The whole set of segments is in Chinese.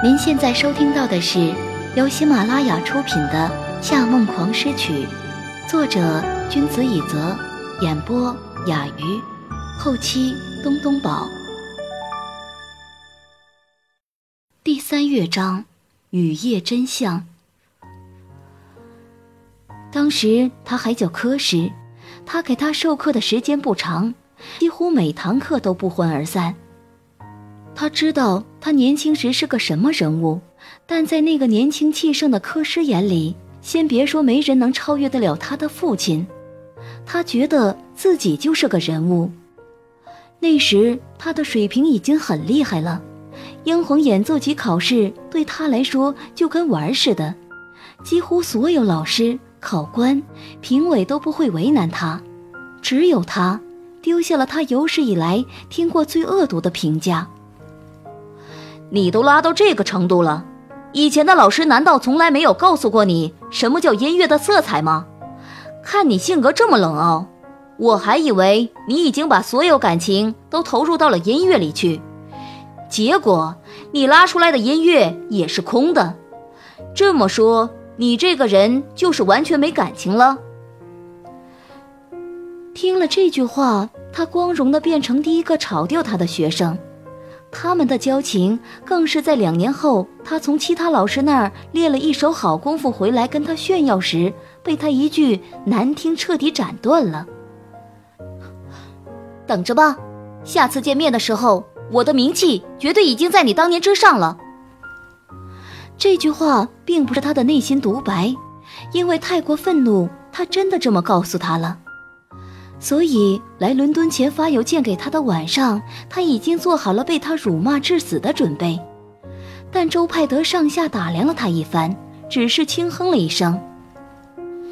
您现在收听到的是由喜马拉雅出品的《夏梦狂诗曲》，作者君子以泽，演播雅鱼，后期东东宝。第三乐章，雨夜真相。当时他还叫科师，他给他授课的时间不长，几乎每堂课都不欢而散。他知道他年轻时是个什么人物，但在那个年轻气盛的科师眼里，先别说没人能超越得了他的父亲，他觉得自己就是个人物。那时他的水平已经很厉害了，英皇演奏级考试对他来说就跟玩似的，几乎所有老师、考官、评委都不会为难他，只有他丢下了他有史以来听过最恶毒的评价。你都拉到这个程度了，以前的老师难道从来没有告诉过你什么叫音乐的色彩吗？看你性格这么冷傲，我还以为你已经把所有感情都投入到了音乐里去，结果你拉出来的音乐也是空的。这么说，你这个人就是完全没感情了。听了这句话，他光荣的变成第一个炒掉他的学生。他们的交情更是在两年后，他从其他老师那儿练了一手好功夫回来跟他炫耀时，被他一句难听彻底斩断了。等着吧，下次见面的时候，我的名气绝对已经在你当年之上了。这句话并不是他的内心独白，因为太过愤怒，他真的这么告诉他了。所以来伦敦前发邮件给他的晚上，他已经做好了被他辱骂致死的准备。但周派德上下打量了他一番，只是轻哼了一声：“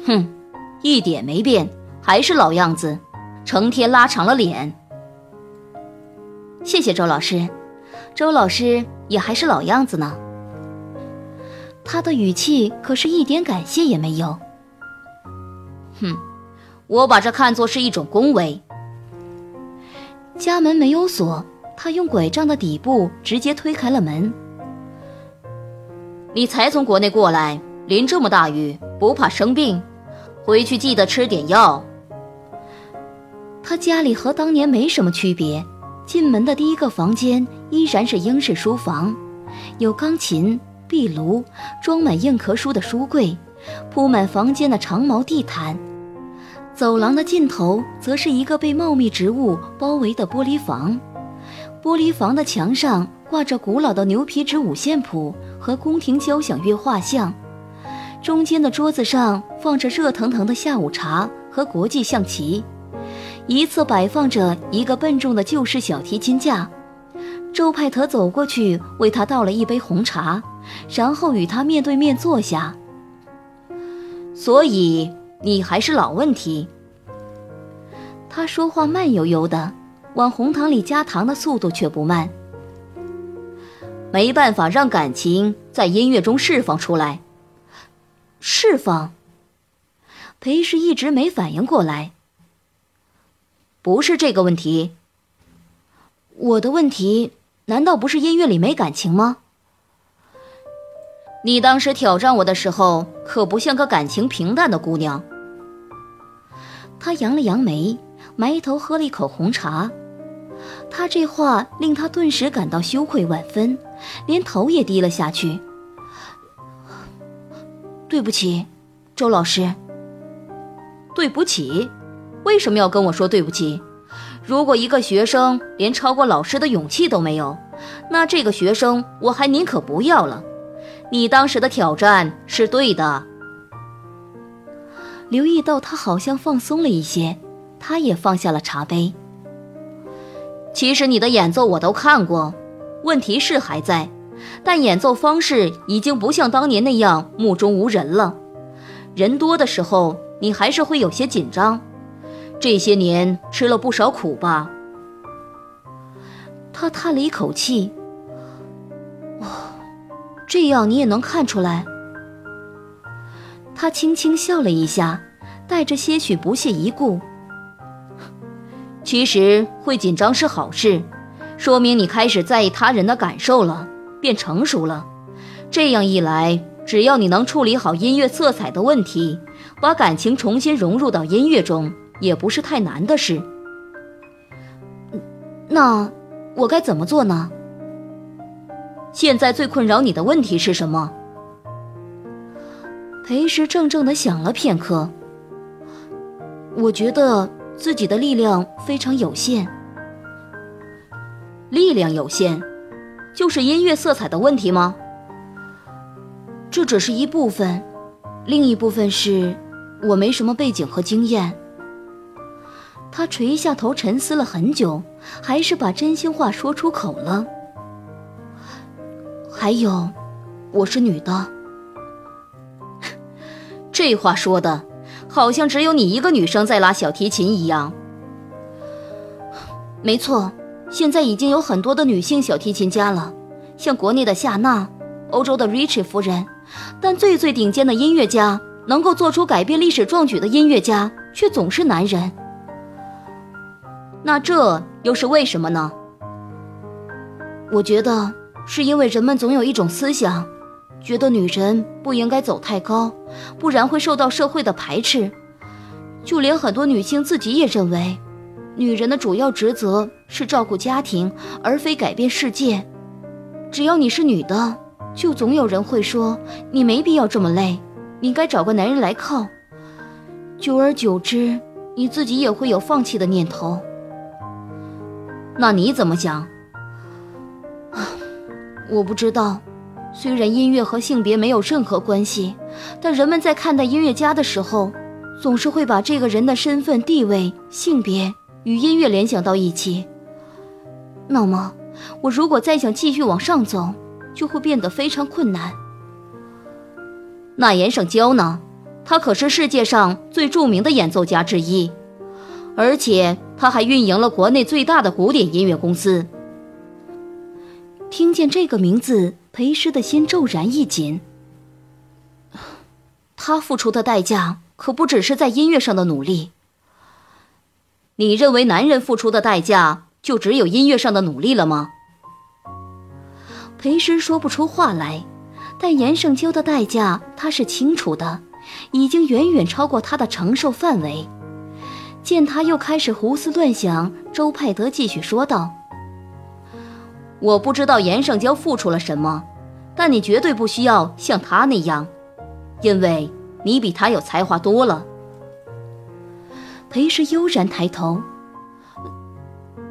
哼，一点没变，还是老样子，成天拉长了脸。”谢谢周老师，周老师也还是老样子呢。他的语气可是一点感谢也没有。哼。我把这看作是一种恭维。家门没有锁，他用拐杖的底部直接推开了门。你才从国内过来，淋这么大雨，不怕生病？回去记得吃点药。他家里和当年没什么区别，进门的第一个房间依然是英式书房，有钢琴、壁炉，装满硬壳书的书柜，铺满房间的长毛地毯。走廊的尽头，则是一个被茂密植物包围的玻璃房。玻璃房的墙上挂着古老的牛皮纸五线谱和宫廷交响乐画像。中间的桌子上放着热腾腾的下午茶和国际象棋，一侧摆放着一个笨重的旧式小提琴架。周派特走过去为他倒了一杯红茶，然后与他面对面坐下。所以。你还是老问题。他说话慢悠悠的，往红糖里加糖的速度却不慢。没办法让感情在音乐中释放出来。释放？裴氏一直没反应过来。不是这个问题。我的问题难道不是音乐里没感情吗？你当时挑战我的时候，可不像个感情平淡的姑娘。他扬了扬眉，埋头喝了一口红茶。他这话令他顿时感到羞愧万分，连头也低了下去。对不起，周老师。对不起？为什么要跟我说对不起？如果一个学生连超过老师的勇气都没有，那这个学生我还宁可不要了。你当时的挑战是对的。留意到他好像放松了一些，他也放下了茶杯。其实你的演奏我都看过，问题是还在，但演奏方式已经不像当年那样目中无人了。人多的时候，你还是会有些紧张。这些年吃了不少苦吧？他叹了一口气。这样你也能看出来。他轻轻笑了一下，带着些许不屑一顾。其实会紧张是好事，说明你开始在意他人的感受了，变成熟了。这样一来，只要你能处理好音乐色彩的问题，把感情重新融入到音乐中，也不是太难的事。那我该怎么做呢？现在最困扰你的问题是什么？裴时怔怔的想了片刻。我觉得自己的力量非常有限。力量有限，就是音乐色彩的问题吗？这只是一部分，另一部分是我没什么背景和经验。他垂下头沉思了很久，还是把真心话说出口了。还有，我是女的。这话说的，好像只有你一个女生在拉小提琴一样。没错，现在已经有很多的女性小提琴家了，像国内的夏娜，欧洲的 Rich 夫人。但最最顶尖的音乐家，能够做出改变历史壮举的音乐家，却总是男人。那这又是为什么呢？我觉得是因为人们总有一种思想，觉得女人不应该走太高，不然会受到社会的排斥。就连很多女性自己也认为，女人的主要职责是照顾家庭，而非改变世界。只要你是女的。就总有人会说你没必要这么累，你该找个男人来靠。久而久之，你自己也会有放弃的念头。那你怎么想？我不知道。虽然音乐和性别没有任何关系，但人们在看待音乐家的时候，总是会把这个人的身份、地位、性别与音乐联想到一起。那么，我如果再想继续往上走，就会变得非常困难。那严胜娇呢？他可是世界上最著名的演奏家之一，而且他还运营了国内最大的古典音乐公司。听见这个名字，裴师的心骤然一紧。他付出的代价可不只是在音乐上的努力。你认为男人付出的代价就只有音乐上的努力了吗？裴师说不出话来，但严胜秋的代价他是清楚的，已经远远超过他的承受范围。见他又开始胡思乱想，周派德继续说道：“我不知道严胜娇付出了什么，但你绝对不需要像他那样，因为你比他有才华多了。”裴师悠然抬头：“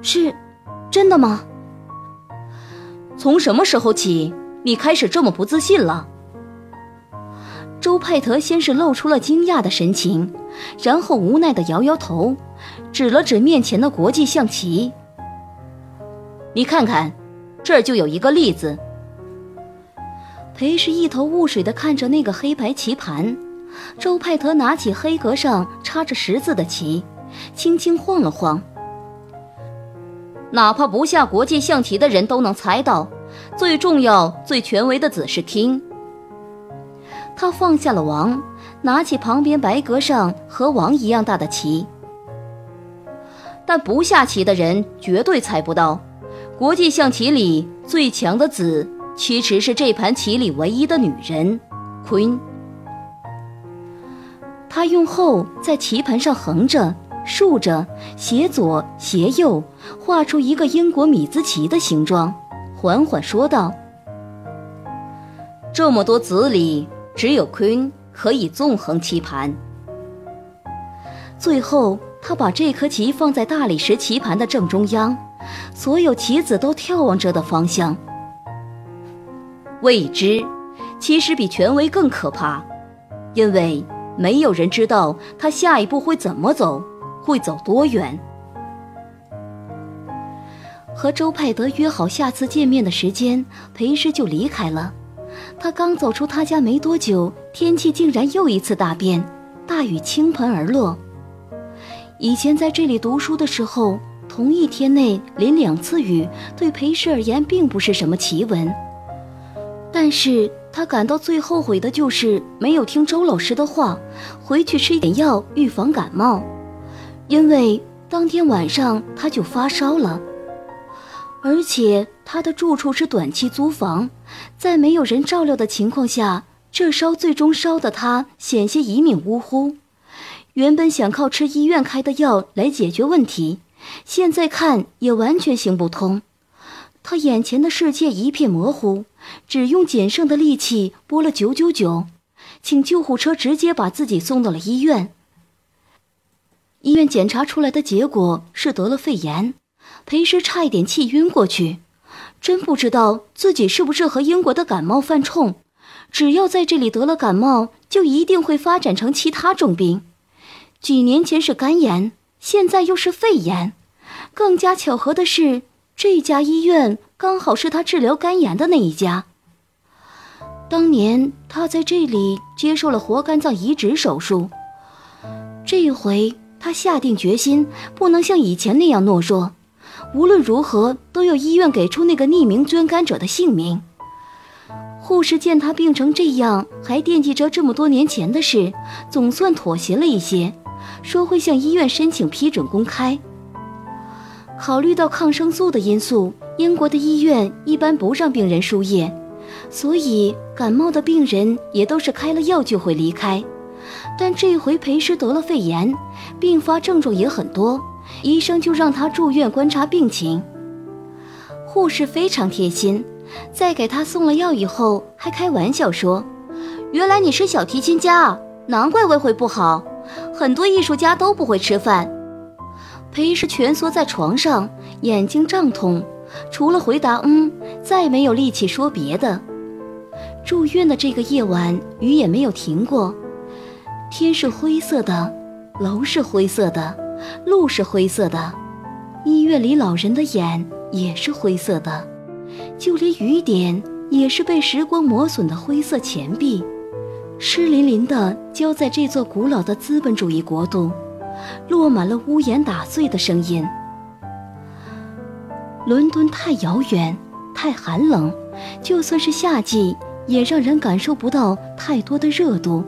是，真的吗？”从什么时候起，你开始这么不自信了？周派特先是露出了惊讶的神情，然后无奈的摇摇头，指了指面前的国际象棋。你看看，这就有一个例子。裴氏一头雾水的看着那个黑白棋盘，周派特拿起黑格上插着十字的棋，轻轻晃了晃。哪怕不下国际象棋的人都能猜到，最重要、最权威的子是听。他放下了王，拿起旁边白格上和王一样大的棋。但不下棋的人绝对猜不到，国际象棋里最强的子其实是这盘棋里唯一的女人，queen。他用后在棋盘上横着。竖着，斜左斜右，画出一个英国米字旗的形状，缓缓说道：“这么多子里，只有 Queen 可以纵横棋盘。”最后，他把这颗棋放在大理石棋盘的正中央，所有棋子都眺望着的方向。未知，其实比权威更可怕，因为没有人知道他下一步会怎么走。会走多远？和周派德约好下次见面的时间，裴师就离开了。他刚走出他家没多久，天气竟然又一次大变，大雨倾盆而落。以前在这里读书的时候，同一天内淋两次雨，对裴氏而言并不是什么奇闻。但是他感到最后悔的就是没有听周老师的话，回去吃点药预防感冒。因为当天晚上他就发烧了，而且他的住处是短期租房，在没有人照料的情况下，这烧最终烧得他险些一命呜呼。原本想靠吃医院开的药来解决问题，现在看也完全行不通。他眼前的世界一片模糊，只用仅剩的力气拨了九九九，请救护车直接把自己送到了医院。医院检查出来的结果是得了肺炎，裴师差一点气晕过去。真不知道自己是不是和英国的感冒犯冲，只要在这里得了感冒，就一定会发展成其他重病。几年前是肝炎，现在又是肺炎，更加巧合的是，这家医院刚好是他治疗肝炎的那一家。当年他在这里接受了活肝脏移植手术，这一回他下定决心，不能像以前那样懦弱，无论如何都要医院给出那个匿名捐肝者的姓名。护士见他病成这样，还惦记着这么多年前的事，总算妥协了一些。说会向医院申请批准公开。考虑到抗生素的因素，英国的医院一般不让病人输液，所以感冒的病人也都是开了药就会离开。但这回裴师得了肺炎，并发症状也很多，医生就让他住院观察病情。护士非常贴心，在给他送了药以后，还开玩笑说：“原来你是小提琴家，难怪胃会不好。”很多艺术家都不会吃饭。裴氏蜷缩在床上，眼睛胀痛，除了回答“嗯”，再没有力气说别的。住院的这个夜晚，雨也没有停过。天是灰色的，楼是灰色的，路是灰色的，医院里老人的眼也是灰色的，就连雨点也是被时光磨损的灰色钱币。湿淋淋的浇在这座古老的资本主义国度，落满了屋檐打碎的声音。伦敦太遥远，太寒冷，就算是夏季，也让人感受不到太多的热度。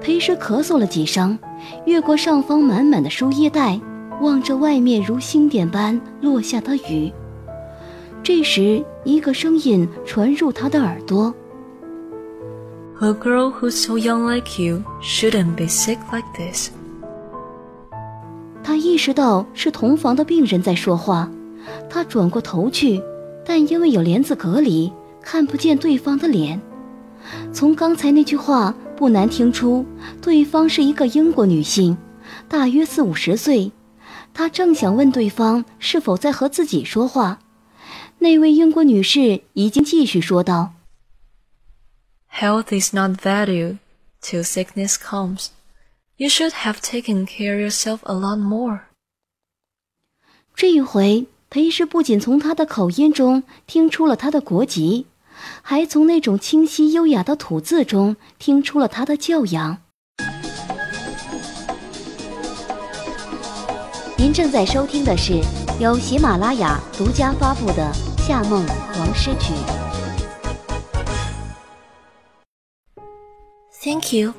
裴师咳嗽了几声，越过上方满满的输液袋，望着外面如星点般落下的雨。这时，一个声音传入他的耳朵。A girl who's so young like you shouldn't be sick like this。他意识到是同房的病人在说话，他转过头去，但因为有帘子隔离，看不见对方的脸。从刚才那句话不难听出，对方是一个英国女性，大约四五十岁。他正想问对方是否在和自己说话，那位英国女士已经继续说道。Health is not value, till sickness comes. You should have taken care yourself a lot more. 这一回，裴氏不仅从他的口音中听出了他的国籍，还从那种清晰优雅的吐字中听出了他的教养。您正在收听的是由喜马拉雅独家发布的《夏梦王诗曲》。Thank you.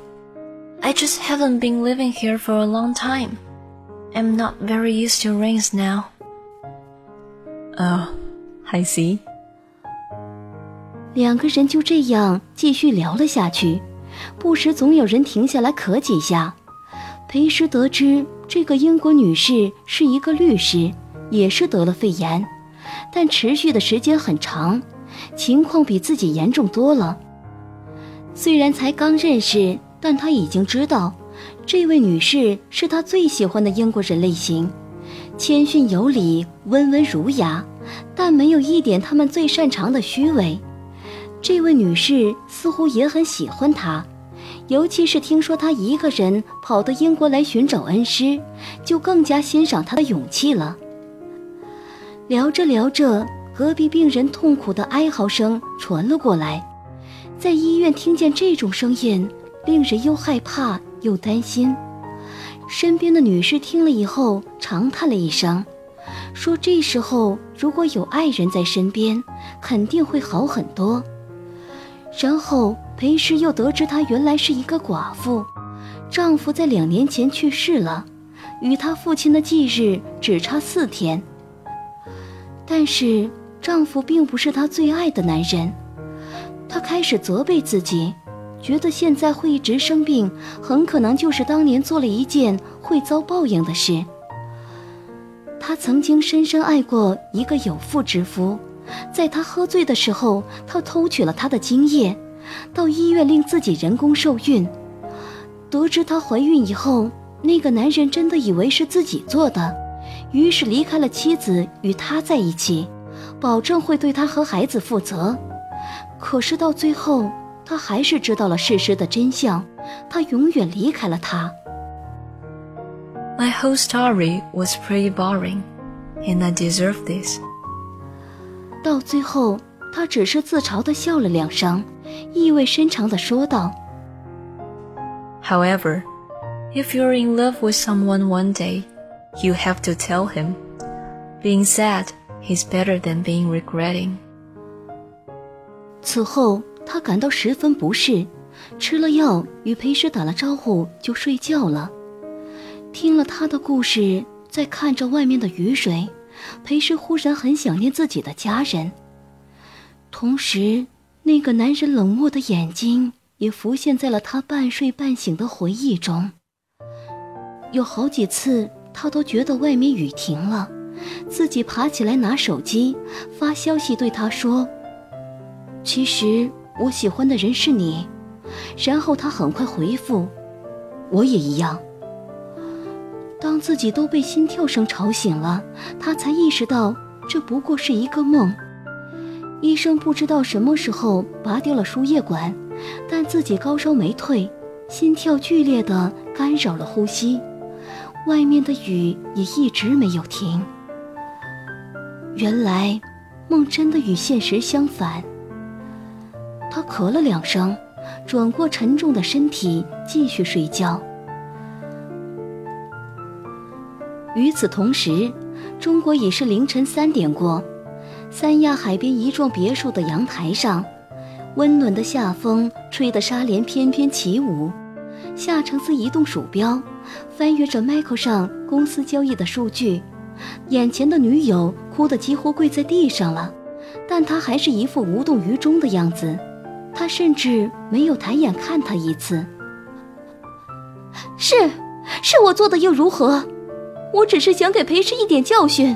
I just haven't been living here for a long time. I'm not very used to rains now. Oh, I see. 两个人就这样继续聊了下去，不时总有人停下来咳几下。裴时得知这个英国女士是一个律师，也是得了肺炎，但持续的时间很长，情况比自己严重多了。虽然才刚认识，但他已经知道，这位女士是他最喜欢的英国人类型，谦逊有礼，温文儒雅，但没有一点他们最擅长的虚伪。这位女士似乎也很喜欢他，尤其是听说他一个人跑到英国来寻找恩师，就更加欣赏他的勇气了。聊着聊着，隔壁病人痛苦的哀嚎声传了过来。在医院听见这种声音，令人又害怕又担心。身边的女士听了以后长叹了一声，说：“这时候如果有爱人在身边，肯定会好很多。”然后裴氏又得知她原来是一个寡妇，丈夫在两年前去世了，与她父亲的忌日只差四天。但是丈夫并不是她最爱的男人。他开始责备自己，觉得现在会一直生病，很可能就是当年做了一件会遭报应的事。他曾经深深爱过一个有妇之夫，在他喝醉的时候，他偷取了他的精液，到医院令自己人工受孕。得知她怀孕以后，那个男人真的以为是自己做的，于是离开了妻子，与他在一起，保证会对他和孩子负责。可是到最后，他还是知道了事实的真相，他永远离开了他。My whole story was pretty boring, and I deserve this. 到最后，他只是自嘲的笑了两声，意味深长的说道：“However, if you're in love with someone one day, you have to tell him. Being sad is better than being regretting.” 此后，他感到十分不适，吃了药，与裴师打了招呼，就睡觉了。听了他的故事，在看着外面的雨水，裴师忽然很想念自己的家人。同时，那个男人冷漠的眼睛也浮现在了他半睡半醒的回忆中。有好几次，他都觉得外面雨停了，自己爬起来拿手机发消息对他说：“其实我喜欢的人是你。”然后他很快回复：“我也一样。”当自己都被心跳声吵醒了，他才意识到这不过是一个梦。医生不知道什么时候拔掉了输液管，但自己高烧没退，心跳剧烈的干扰了呼吸。外面的雨也一直没有停。原来，梦真的与现实相反。他咳了两声，转过沉重的身体继续睡觉。与此同时，中国已是凌晨三点过。三亚海边一幢别墅的阳台上，温暖的夏风吹得纱帘翩翩起舞。夏承思移动鼠标，翻阅着 Michael 上公司交易的数据。眼前的女友哭得几乎跪在地上了，但他还是一副无动于衷的样子。他甚至没有抬眼看他一次。是，是我做的又如何？我只是想给裴氏一点教训，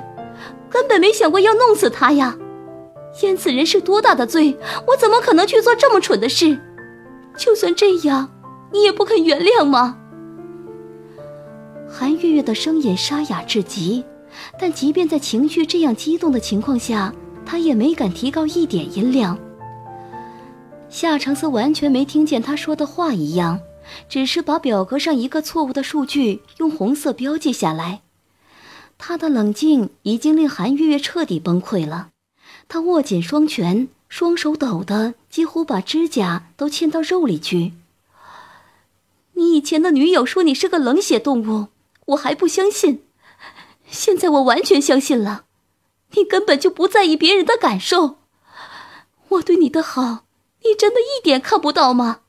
根本没想过要弄死他呀！淹死人是多大的罪，我怎么可能去做这么蠢的事？就算这样，你也不肯原谅吗？韩月月的声音沙哑至极，但即便在情绪这样激动的情况下，她也没敢提高一点音量。夏承思完全没听见他说的话一样。只是把表格上一个错误的数据用红色标记下来。他的冷静已经令韩月月彻底崩溃了。他握紧双拳，双手抖得几乎把指甲都嵌到肉里去。你以前的女友说你是个冷血动物，我还不相信。现在我完全相信了，你根本就不在意别人的感受。我对你的好，你真的一点看不到吗？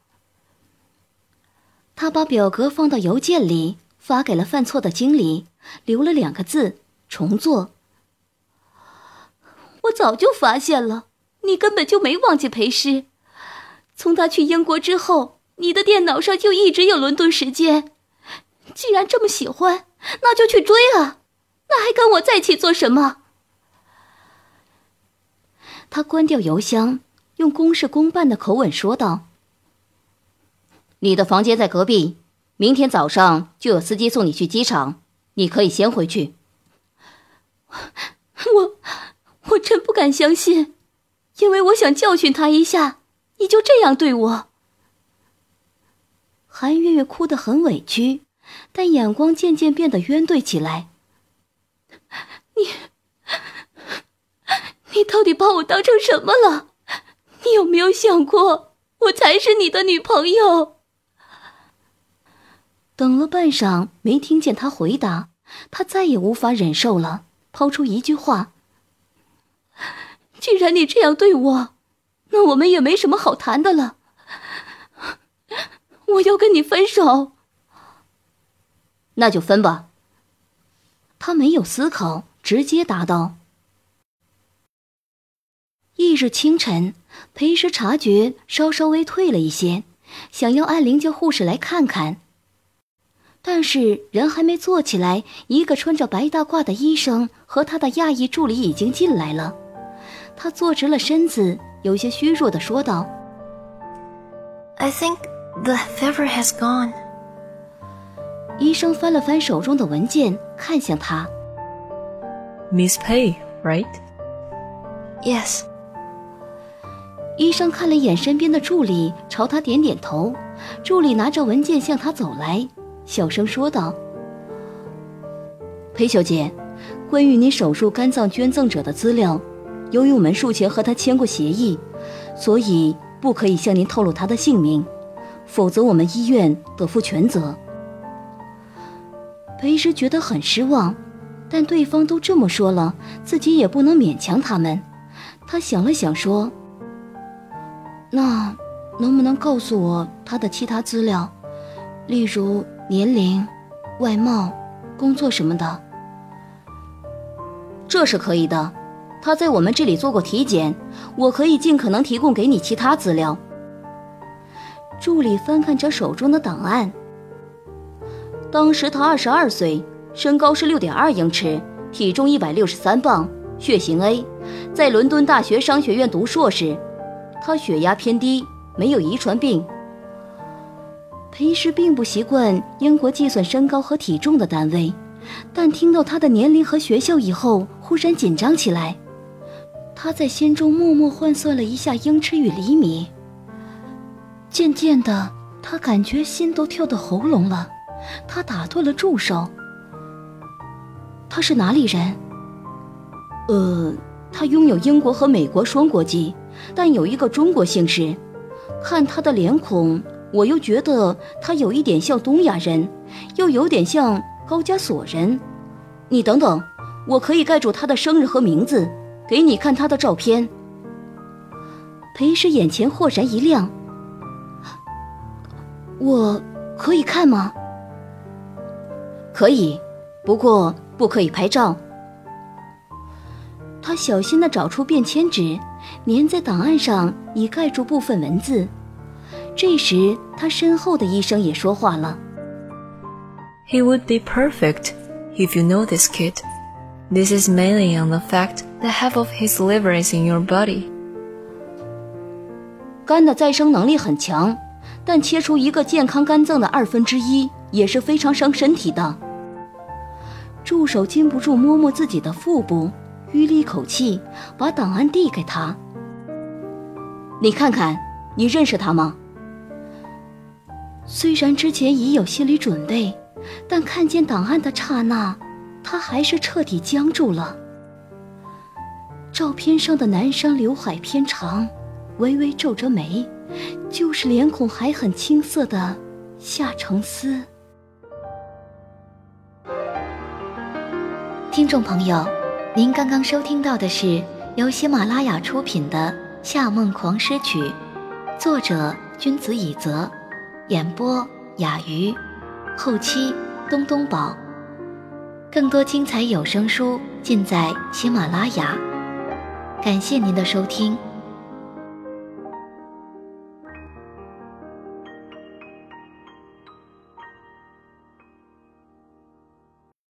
他把表格放到邮件里，发给了犯错的经理，留了两个字：重做。我早就发现了，你根本就没忘记裴师。从他去英国之后，你的电脑上就一直有伦敦时间。既然这么喜欢，那就去追啊！那还跟我在一起做什么？他关掉邮箱，用公事公办的口吻说道。你的房间在隔壁，明天早上就有司机送你去机场，你可以先回去。我，我真不敢相信，因为我想教训他一下，你就这样对我。韩月月哭得很委屈，但眼光渐渐变得冤对起来。你，你到底把我当成什么了？你有没有想过，我才是你的女朋友？等了半晌，没听见他回答，他再也无法忍受了，抛出一句话：“既然你这样对我，那我们也没什么好谈的了。我要跟你分手。”那就分吧。他没有思考，直接答道。翌日清晨，裴时察觉稍稍微退了一些，想要按铃叫护士来看看。但是人还没坐起来，一个穿着白大褂的医生和他的亚裔助理已经进来了。他坐直了身子，有些虚弱的说道：“I think the fever has gone。”医生翻了翻手中的文件，看向他：“Miss Pei, right? Yes。”医生看了一眼身边的助理，朝他点点头。助理拿着文件向他走来，小声说道：“裴小姐，关于你手术肝脏捐赠者的资料，由于我们术前和他签过协议，所以不可以向您透露他的姓名，否则我们医院得负全责。”裴医师觉得很失望，但对方都这么说了，自己也不能勉强他们。他想了想，说：“那能不能告诉我他的其他资料，例如年龄、外貌、工作什么的？”这是可以的。他在我们这里做过体检，我可以尽可能提供给你其他资料。助理翻看着手中的档案。当时他二十二岁，身高是六点二英尺，体重一百六十三磅，血型 A，在伦敦大学商学院读硕士。他血压偏低，没有遗传病。裴时并不习惯英国计算身高和体重的单位，但听到他的年龄和学校以后，忽然紧张起来。他在心中默默换算了一下英尺与厘米。渐渐的，他感觉心都跳到喉咙了。他打断了助手。他是哪里人？呃，他拥有英国和美国双国籍，但有一个中国姓氏。看他的脸孔，我又觉得他有一点像东亚人，又有点像高加索人。你等等，我可以盖住他的生日和名字，给你看他的照片。裴师眼前豁然一亮。我可以看吗？可以，不过不可以拍照。他小心地找出便签纸，粘在档案上，以盖住部分文字。这时，他身后的医生也说话了：“He would be perfect if you know this kid. This is mainly on the fact that half of his liver is in your body.” 肝的再生能力很强，但切除一个健康肝脏的二分之一也是非常伤身体的。助手禁不住摸摸自己的腹部，吁了一口气，把档案递给他。你看看，你认识他吗？虽然之前已有心理准备，但看见档案的刹那，他还是彻底僵住了。照片上的男生刘海偏长，微微皱着眉，就是脸孔还很青涩的夏承思。听众朋友，您刚刚收听到的是由喜马拉雅出品的《夏梦狂诗曲》，作者君子以泽，演播雅鱼，后期东东宝。更多精彩有声书尽在喜马拉雅，感谢您的收听。